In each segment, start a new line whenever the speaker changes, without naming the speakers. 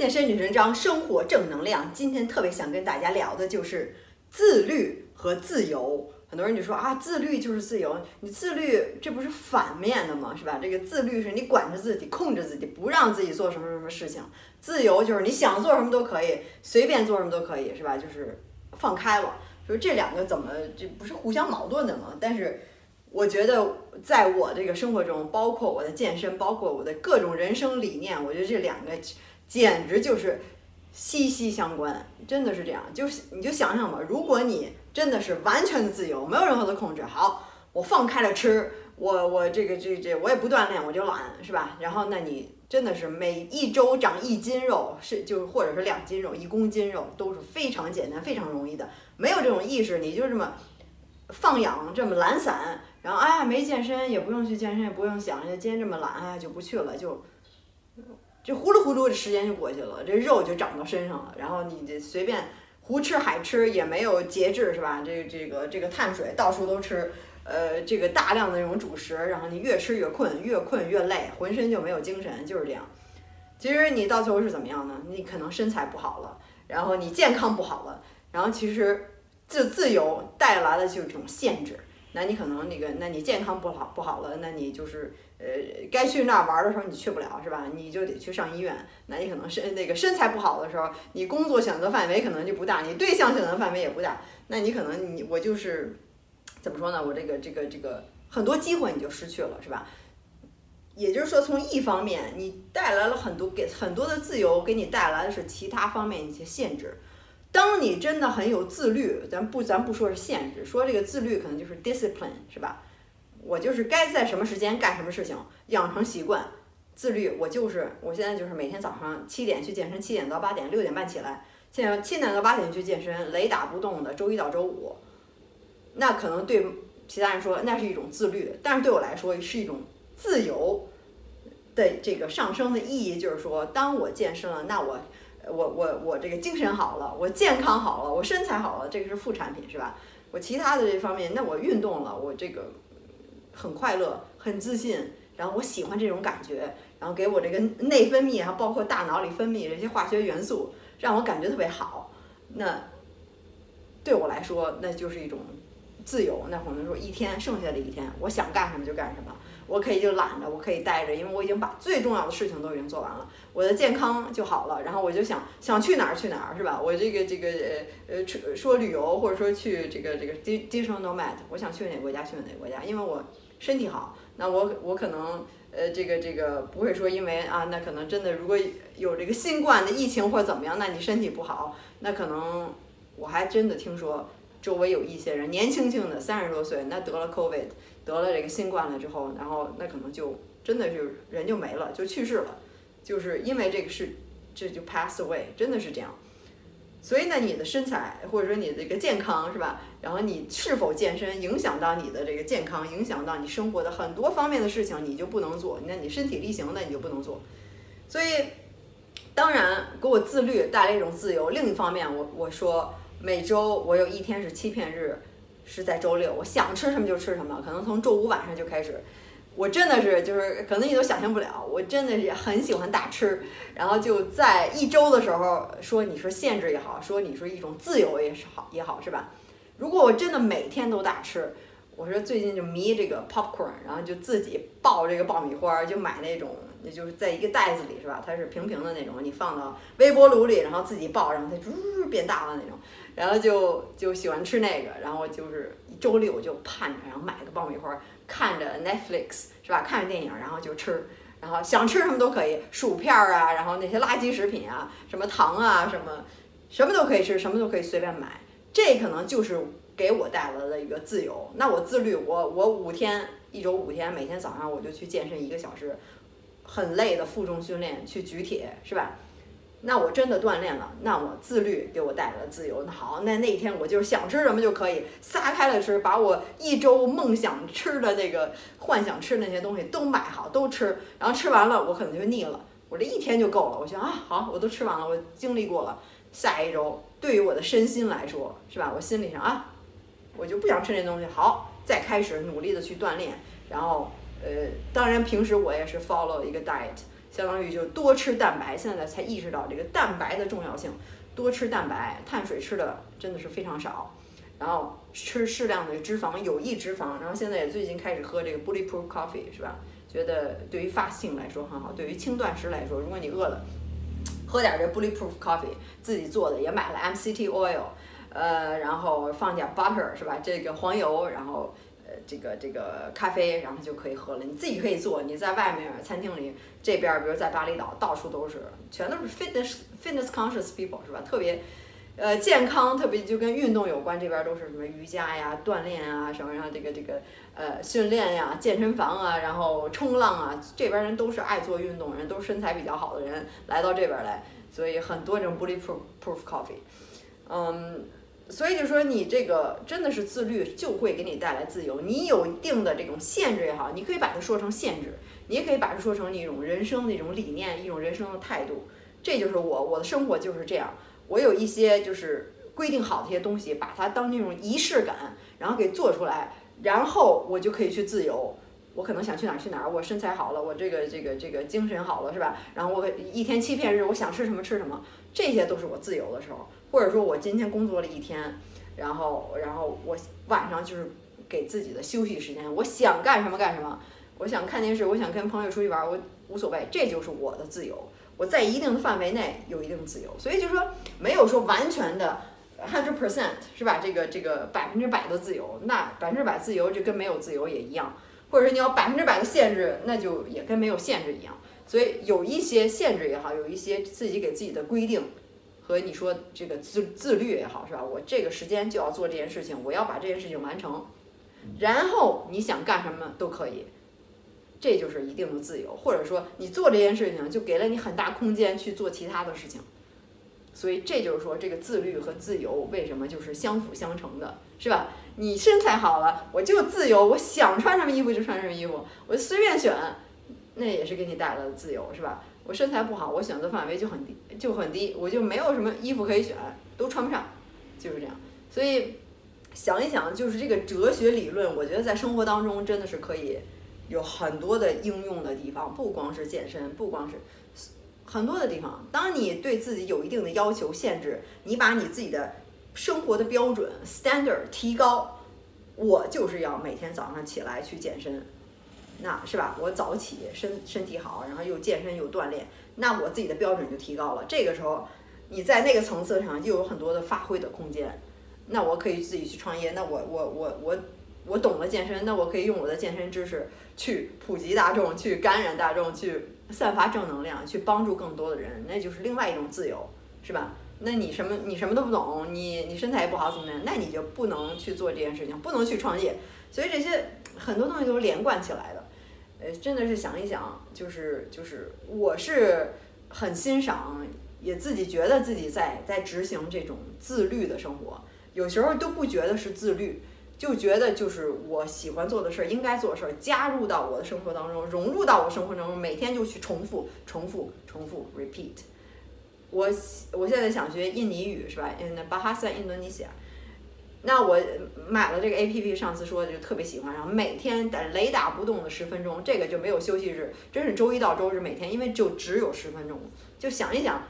健身女神张，生活正能量。今天特别想跟大家聊的就是自律和自由。很多人就说啊，自律就是自由，你自律这不是反面的吗？是吧？这个自律是你管着自己，控制自己，不让自己做什么什么事情；自由就是你想做什么都可以，随便做什么都可以，是吧？就是放开了。说这两个怎么这不是互相矛盾的吗？但是我觉得在我这个生活中，包括我的健身，包括我的各种人生理念，我觉得这两个简直就是息息相关，真的是这样。就是你就想想吧，如果你真的是完全的自由，没有任何的控制，好，我放开了吃，我我这个这这我也不锻炼，我就懒，是吧？然后那你真的是每一周长一斤肉，是就或者是两斤肉，一公斤肉都是非常简单、非常容易的。没有这种意识，你就这么放养，这么懒散，然后哎呀没健身，也不用去健身，也不用想，今天这么懒，哎就不去了，就就呼噜呼噜，的时间就过去了，这肉就长到身上了，然后你这随便胡吃海吃，也没有节制，是吧？这这个这个碳水到处都吃，呃，这个大量的那种主食，然后你越吃越困，越困越累，浑身就没有精神，就是这样。其实你到最后是怎么样呢？你可能身材不好了，然后你健康不好了，然后其实。自自由带来的就是这种限制，那你可能那个，那你健康不好不好了，那你就是呃，该去那儿玩的时候你去不了是吧？你就得去上医院。那你可能身那个身材不好的时候，你工作选择范围可能就不大，你对象选择范围也不大。那你可能你我就是怎么说呢？我这个这个这个很多机会你就失去了是吧？也就是说，从一方面你带来了很多给很多的自由，给你带来的是其他方面一些限制。当你真的很有自律，咱不咱不说是限制，说这个自律可能就是 discipline 是吧？我就是该在什么时间干什么事情，养成习惯，自律。我就是我现在就是每天早上七点去健身，七点到八点，六点半起来，现在七点到八点去健身，雷打不动的，周一到周五。那可能对其他人说那是一种自律，但是对我来说是一种自由的这个上升的意义，就是说，当我健身了，那我。我我我这个精神好了，我健康好了，我身材好了，这个是副产品是吧？我其他的这方面，那我运动了，我这个很快乐，很自信，然后我喜欢这种感觉，然后给我这个内分泌还包括大脑里分泌这些化学元素，让我感觉特别好。那对我来说，那就是一种自由。那可能说一天剩下的一天，我想干什么就干什么。我可以就懒着，我可以待着，因为我已经把最重要的事情都已经做完了，我的健康就好了。然后我就想想去哪儿去哪儿，是吧？我这个这个呃呃说旅游或者说去这个这个 digital nomad，我想去哪个国家去哪个国家，因为我身体好。那我我可能呃这个这个不会说因为啊，那可能真的如果有这个新冠的疫情或者怎么样，那你身体不好，那可能我还真的听说周围有一些人年轻轻的三十多岁，那得了 covid。得了这个新冠了之后，然后那可能就真的就人就没了，就去世了，就是因为这个是这就 pass away，真的是这样。所以呢，你的身材或者说你的这个健康是吧？然后你是否健身影响到你的这个健康，影响到你生活的很多方面的事情，你就不能做。那你身体力行那你就不能做。所以当然给我自律带来一种自由。另一方面，我我说每周我有一天是欺骗日。是在周六，我想吃什么就吃什么，可能从周五晚上就开始，我真的是就是可能你都想象不了，我真的是很喜欢大吃，然后就在一周的时候说你说限制也好，说你说一种自由也是好也好是吧？如果我真的每天都大吃，我说最近就迷这个 popcorn，然后就自己爆这个爆米花，就买那种。也就是在一个袋子里是吧？它是平平的那种，你放到微波炉里，然后自己爆，然后它呜变大了那种，然后就就喜欢吃那个，然后就是周六就盼着，然后买个爆米花，看着 Netflix 是吧？看着电影，然后就吃，然后想吃什么都可以，薯片啊，然后那些垃圾食品啊，什么糖啊，什么什么都可以吃，什么都可以随便买，这可能就是给我带来的一个自由。那我自律，我我五天一周五天，每天早上我就去健身一个小时。很累的负重训练去举铁是吧？那我真的锻炼了，那我自律给我带来了自由。那好，那那一天我就是想吃什么就可以撒开了吃，把我一周梦想吃的那个幻想吃那些东西都买好都吃，然后吃完了我可能就腻了，我这一天就够了。我想啊，好，我都吃完了，我经历过了，下一周对于我的身心来说是吧？我心理上啊，我就不想吃那东西，好，再开始努力的去锻炼，然后。呃，当然平时我也是 follow 一个 diet，相当于就多吃蛋白。现在才意识到这个蛋白的重要性，多吃蛋白，碳水吃的真的是非常少，然后吃适量的脂肪，有益脂肪。然后现在也最近开始喝这个 bulletproof coffee 是吧？觉得对于 fasting 来说很好，对于轻断食来说，如果你饿了，喝点这 bulletproof coffee，自己做的，也买了 MCT oil，呃，然后放点 butter 是吧？这个黄油，然后这个这个咖啡，然后就可以喝了。你自己可以做，你在外面餐厅里这边，比如在巴厘岛，到处都是，全都是 fitness fitness conscious people 是吧？特别。呃，健康特别就跟运动有关，这边都是什么瑜伽呀、锻炼啊，什么然后这个这个呃训练呀、健身房啊，然后冲浪啊，这边人都是爱做运动人，都是身材比较好的人来到这边来，所以很多这种 bulletproof coffee，嗯，所以就说你这个真的是自律就会给你带来自由，你有一定的这种限制也好，你可以把它说成限制，你也可以把它说成一种人生的一种理念，一种人生的态度，这就是我我的生活就是这样。我有一些就是规定好的一些东西，把它当那种仪式感，然后给做出来，然后我就可以去自由。我可能想去哪儿去哪儿，我身材好了，我这个这个这个精神好了，是吧？然后我一天欺骗日，我想吃什么吃什么，这些都是我自由的时候。或者说我今天工作了一天，然后然后我晚上就是给自己的休息时间，我想干什么干什么，我想看电视，我想跟朋友出去玩，我无所谓，这就是我的自由。我在一定的范围内有一定自由，所以就是说没有说完全的 hundred percent 是吧？这个这个百分之百的自由，那百分之百自由就跟没有自由也一样，或者说你要百分之百的限制，那就也跟没有限制一样。所以有一些限制也好，有一些自己给自己的规定和你说这个自自律也好，是吧？我这个时间就要做这件事情，我要把这件事情完成，然后你想干什么都可以。这就是一定的自由，或者说你做这件事情就给了你很大空间去做其他的事情，所以这就是说这个自律和自由为什么就是相辅相成的，是吧？你身材好了，我就自由，我想穿什么衣服就穿什么衣服，我随便选，那也是给你带来的自由，是吧？我身材不好，我选择范围就很低，就很低，我就没有什么衣服可以选，都穿不上，就是这样。所以想一想，就是这个哲学理论，我觉得在生活当中真的是可以。有很多的应用的地方，不光是健身，不光是很多的地方。当你对自己有一定的要求、限制，你把你自己的生活的标准 standard 提高，我就是要每天早上起来去健身，那是吧？我早起，身身体好，然后又健身又锻炼，那我自己的标准就提高了。这个时候，你在那个层次上又有很多的发挥的空间。那我可以自己去创业，那我我我我。我懂了健身，那我可以用我的健身知识去普及大众，去感染大众，去散发正能量，去帮助更多的人，那就是另外一种自由，是吧？那你什么你什么都不懂，你你身材也不好怎么样？那你就不能去做这件事情，不能去创业。所以这些很多东西都是连贯起来的。呃，真的是想一想，就是就是我是很欣赏，也自己觉得自己在在执行这种自律的生活，有时候都不觉得是自律。就觉得就是我喜欢做的事儿，应该做的事儿，加入到我的生活当中，融入到我生活当中，每天就去重复、重复、重复，repeat。我我现在想学印尼语是吧？嗯，巴哈萨印度尼西亚。那我买了这个 A P P，上次说的就特别喜欢，然后每天打雷打不动的十分钟，这个就没有休息日，真是周一到周日每天，因为就只有十分钟，就想一想，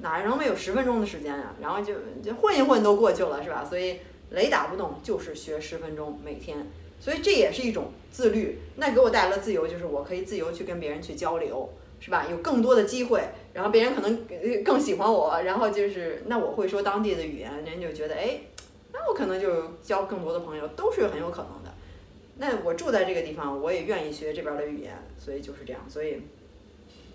哪能没有十分钟的时间呀？然后就就混一混都过去了是吧？所以。雷打不动，就是学十分钟每天，所以这也是一种自律。那给我带来了自由，就是我可以自由去跟别人去交流，是吧？有更多的机会，然后别人可能更喜欢我，然后就是那我会说当地的语言，人家就觉得哎，那我可能就交更多的朋友，都是很有可能的。那我住在这个地方，我也愿意学这边的语言，所以就是这样。所以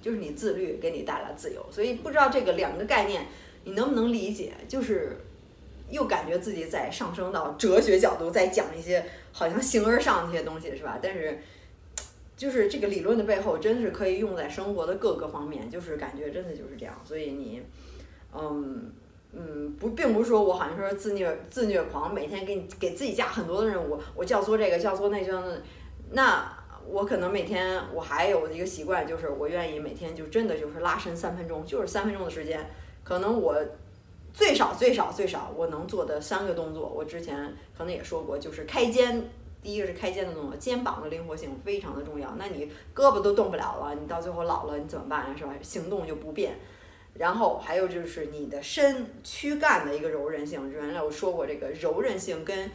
就是你自律给你带来自由，所以不知道这个两个概念你能不能理解？就是。又感觉自己在上升到哲学角度，在讲一些好像形而上的一些东西，是吧？但是，就是这个理论的背后，真的是可以用在生活的各个方面，就是感觉真的就是这样。所以你，嗯嗯，不，并不是说我好像说自虐自虐狂，每天给你给自己加很多的任务，我教唆这个教唆那教那，那我可能每天我还有一个习惯，就是我愿意每天就真的就是拉伸三分钟，就是三分钟的时间，可能我。最少最少最少，我能做的三个动作，我之前可能也说过，就是开肩第一个是开肩的动作，肩膀的灵活性非常的重要。那你胳膊都动不了了，你到最后老了你怎么办呀？是吧？行动就不便。然后还有就是你的身躯干的一个柔韧性，原来我说过这个柔韧性跟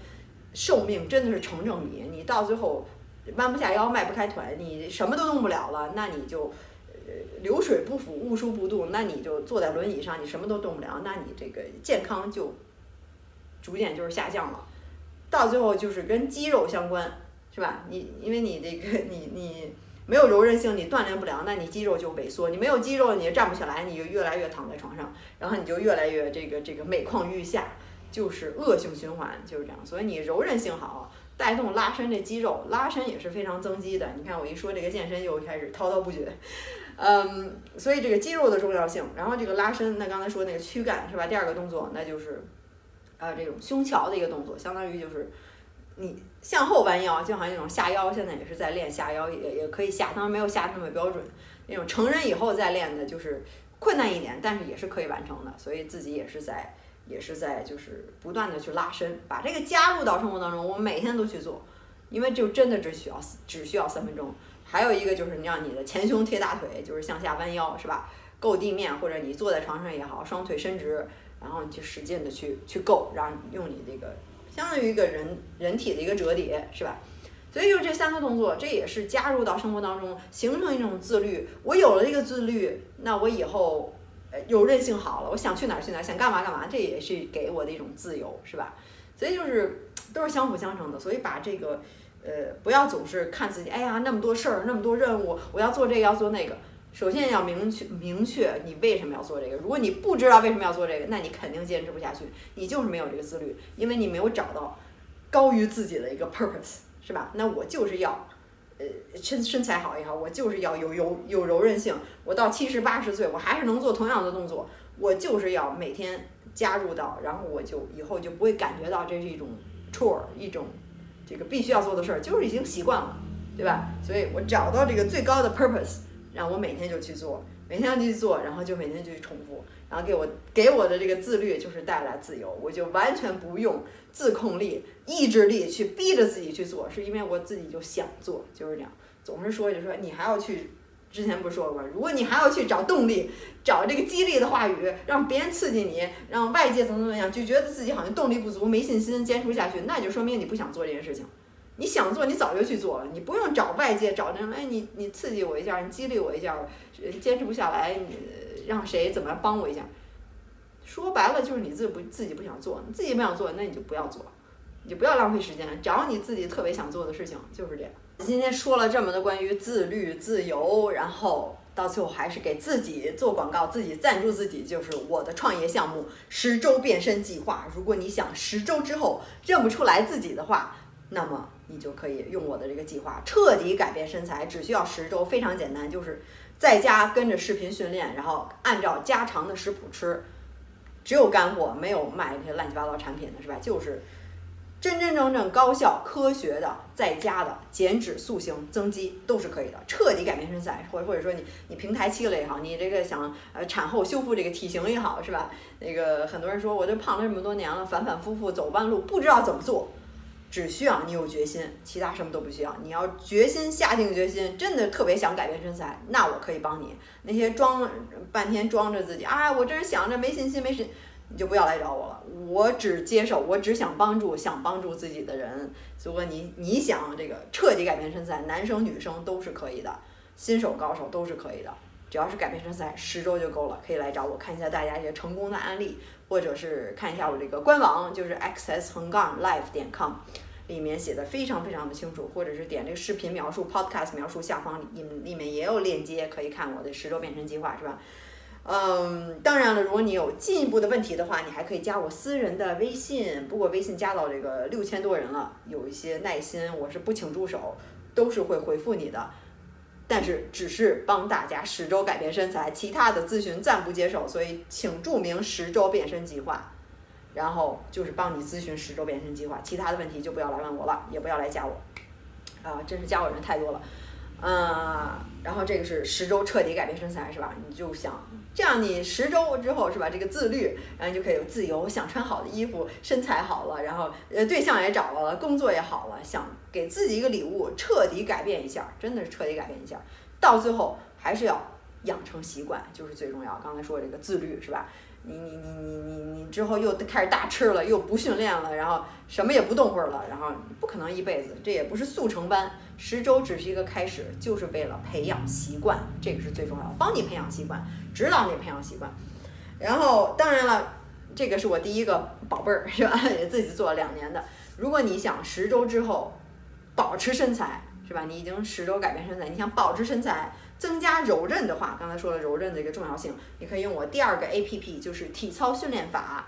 寿命真的是成正比。你到最后弯不下腰、迈不开腿，你什么都动不了了，那你就呃流水不腐、物疏不动，那你就坐在轮椅上，你什么都动不了，那你这个健康就逐渐就是下降了。到最后就是跟肌肉相关，是吧？你因为你这个你你。没有柔韧性，你锻炼不了，那你肌肉就萎缩。你没有肌肉，你站不起来，你就越来越躺在床上，然后你就越来越这个这个每况愈下，就是恶性循环，就是这样。所以你柔韧性好，带动拉伸这肌肉，拉伸也是非常增肌的。你看我一说这个健身，又开始滔滔不绝。嗯，所以这个肌肉的重要性，然后这个拉伸，那刚才说那个躯干是吧？第二个动作那就是呃这种胸桥的一个动作，相当于就是。你向后弯腰，就好像那种下腰，现在也是在练下腰，也也可以下，当然没有下那么标准。那种成人以后再练的，就是困难一点，但是也是可以完成的。所以自己也是在，也是在，就是不断的去拉伸，把这个加入到生活当中。我每天都去做，因为就真的只需要只需要三分钟。还有一个就是你让你的前胸贴大腿，就是向下弯腰，是吧？够地面，或者你坐在床上也好，双腿伸直，然后你去使劲的去去够，然后用你这个。相当于一个人人体的一个折叠，是吧？所以就这三个动作，这也是加入到生活当中，形成一种自律。我有了这个自律，那我以后呃有韧性好了，我想去哪儿去哪儿，想干嘛干嘛，这也是给我的一种自由，是吧？所以就是都是相辅相成的。所以把这个呃不要总是看自己，哎呀那么多事儿，那么多任务，我要做这个要做那个。首先要明确明确你为什么要做这个。如果你不知道为什么要做这个，那你肯定坚持不下去。你就是没有这个自律，因为你没有找到高于自己的一个 purpose，是吧？那我就是要，呃，身身材好也好，我就是要有有有柔韧性。我到七十八十岁，我还是能做同样的动作。我就是要每天加入到，然后我就以后就不会感觉到这是一种 chore，一种这个必须要做的事儿，就是已经习惯了，对吧？所以我找到这个最高的 purpose。然后我每天就去做，每天就去做，然后就每天就去重复，然后给我给我的这个自律就是带来自由，我就完全不用自控力、意志力去逼着自己去做，是因为我自己就想做，就是这样。总是说就说你还要去，之前不是说过，如果你还要去找动力、找这个激励的话语，让别人刺激你，让外界怎么怎么样，就觉得自己好像动力不足、没信心坚持不下去，那就说明你不想做这件事情。你想做，你早就去做了，你不用找外界找那种，哎，你你刺激我一下，你激励我一下，坚持不下来，你让谁怎么帮我一下？说白了就是你自己不自己不想做，你自己不想做，那你就不要做，你就不要浪费时间，找你自己特别想做的事情，就是这样。今天说了这么多关于自律、自由，然后到最后还是给自己做广告，自己赞助自己，就是我的创业项目——十周变身计划。如果你想十周之后认不出来自己的话，那么。你就可以用我的这个计划彻底改变身材，只需要十周，非常简单，就是在家跟着视频训练，然后按照家常的食谱吃，只有干货，没有卖那些乱七八糟产品的是吧？就是真真正正高效科学的在家的减脂塑形增肌都是可以的，彻底改变身材，或或者说你你平台期了也好，你这个想呃产后修复这个体型也好是吧？那个很多人说我这胖了这么多年了，反反复复走弯路，不知道怎么做。只需要你有决心，其他什么都不需要。你要决心下定决心，真的特别想改变身材，那我可以帮你。那些装半天装着自己啊，我这是想着没信心没信，你就不要来找我了。我只接受，我只想帮助想帮助自己的人。如果你你想这个彻底改变身材，男生女生都是可以的，新手高手都是可以的。只要是改变身材，十周就够了，可以来找我看一下大家一些成功的案例。或者是看一下我这个官网，就是 xs 横杠 life 点 com，里面写的非常非常的清楚。或者是点这个视频描述 podcast 描述下方里里面也有链接，可以看我的十周变身计划，是吧？嗯，当然了，如果你有进一步的问题的话，你还可以加我私人的微信。不过微信加到这个六千多人了，有一些耐心，我是不请助手，都是会回复你的。但是只是帮大家十周改变身材，其他的咨询暂不接受，所以请注明十周变身计划，然后就是帮你咨询十周变身计划，其他的问题就不要来问我了，也不要来加我，啊，真是加我人太多了，嗯，然后这个是十周彻底改变身材是吧？你就想这样，你十周之后是吧？这个自律，然后你就可以有自由，想穿好的衣服，身材好了，然后呃对象也找了，工作也好了，想。给自己一个礼物，彻底改变一下，真的是彻底改变一下。到最后还是要养成习惯，就是最重要。刚才说这个自律是吧？你你你你你你之后又开始大吃了，又不训练了，然后什么也不动会儿了，然后不可能一辈子。这也不是速成班，十周只是一个开始，就是为了培养习惯，这个是最重要的，帮你培养习惯，指导你培养习惯。然后当然了，这个是我第一个宝贝儿是吧？也自己做了两年的。如果你想十周之后保持身材是吧？你已经十周改变身材，你想保持身材。增加柔韧的话，刚才说了柔韧的一个重要性，你可以用我第二个 A P P，就是体操训练法，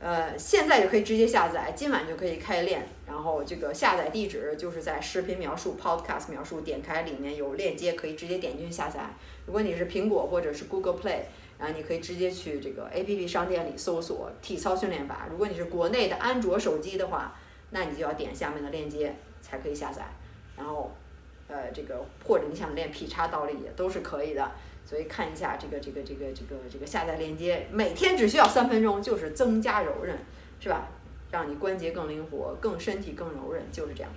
呃，现在就可以直接下载，今晚就可以开练。然后这个下载地址就是在视频描述 Podcast 描述，点开里面有链接，可以直接点进去下载。如果你是苹果或者是 Google Play，然后你可以直接去这个 A P P 商店里搜索体操训练法。如果你是国内的安卓手机的话，那你就要点下面的链接才可以下载，然后。呃，这个或者你想练劈叉倒立也都是可以的，所以看一下这个这个这个这个这个下载链接，每天只需要三分钟，就是增加柔韧，是吧？让你关节更灵活，更身体更柔韧，就是这样。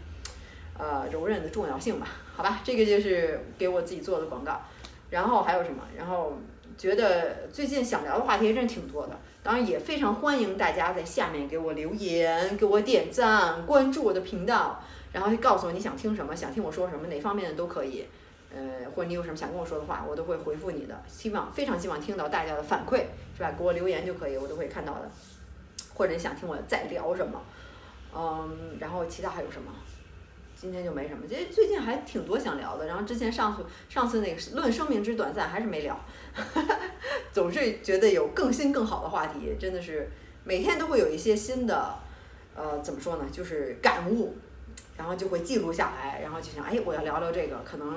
呃，柔韧的重要性吧，好吧，这个就是给我自己做的广告。然后还有什么？然后觉得最近想聊的话题真挺多的，当然也非常欢迎大家在下面给我留言，给我点赞，关注我的频道。然后就告诉我你想听什么，想听我说什么，哪方面的都可以，呃，或者你有什么想跟我说的话，我都会回复你的。希望非常希望听到大家的反馈，是吧？给我留言就可以，我都会看到的。或者你想听我再聊什么，嗯，然后其他还有什么？今天就没什么。其实最近还挺多想聊的。然后之前上次上次那个论生命之短暂还是没聊，总是觉得有更新更好的话题，真的是每天都会有一些新的，呃，怎么说呢？就是感悟。然后就会记录下来，然后就想，哎，我要聊聊这个，可能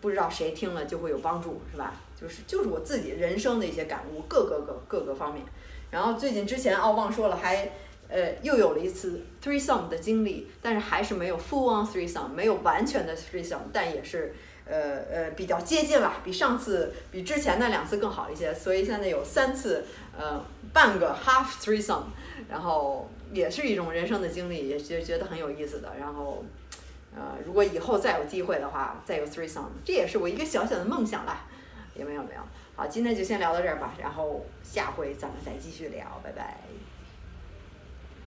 不知道谁听了就会有帮助，是吧？就是就是我自己人生的一些感悟，各个各各个方面。然后最近之前哦忘说了，还呃又有了一次 three sum 的经历，但是还是没有 full on three sum，没有完全的 three sum，但也是呃呃比较接近了，比上次比之前那两次更好一些。所以现在有三次呃半个 half three sum，然后。也是一种人生的经历，也觉觉得很有意思的。然后，呃，如果以后再有机会的话，再有 three song，这也是我一个小小的梦想啦。也没有没有。好，今天就先聊到这儿吧，然后下回咱们再继续聊，拜拜。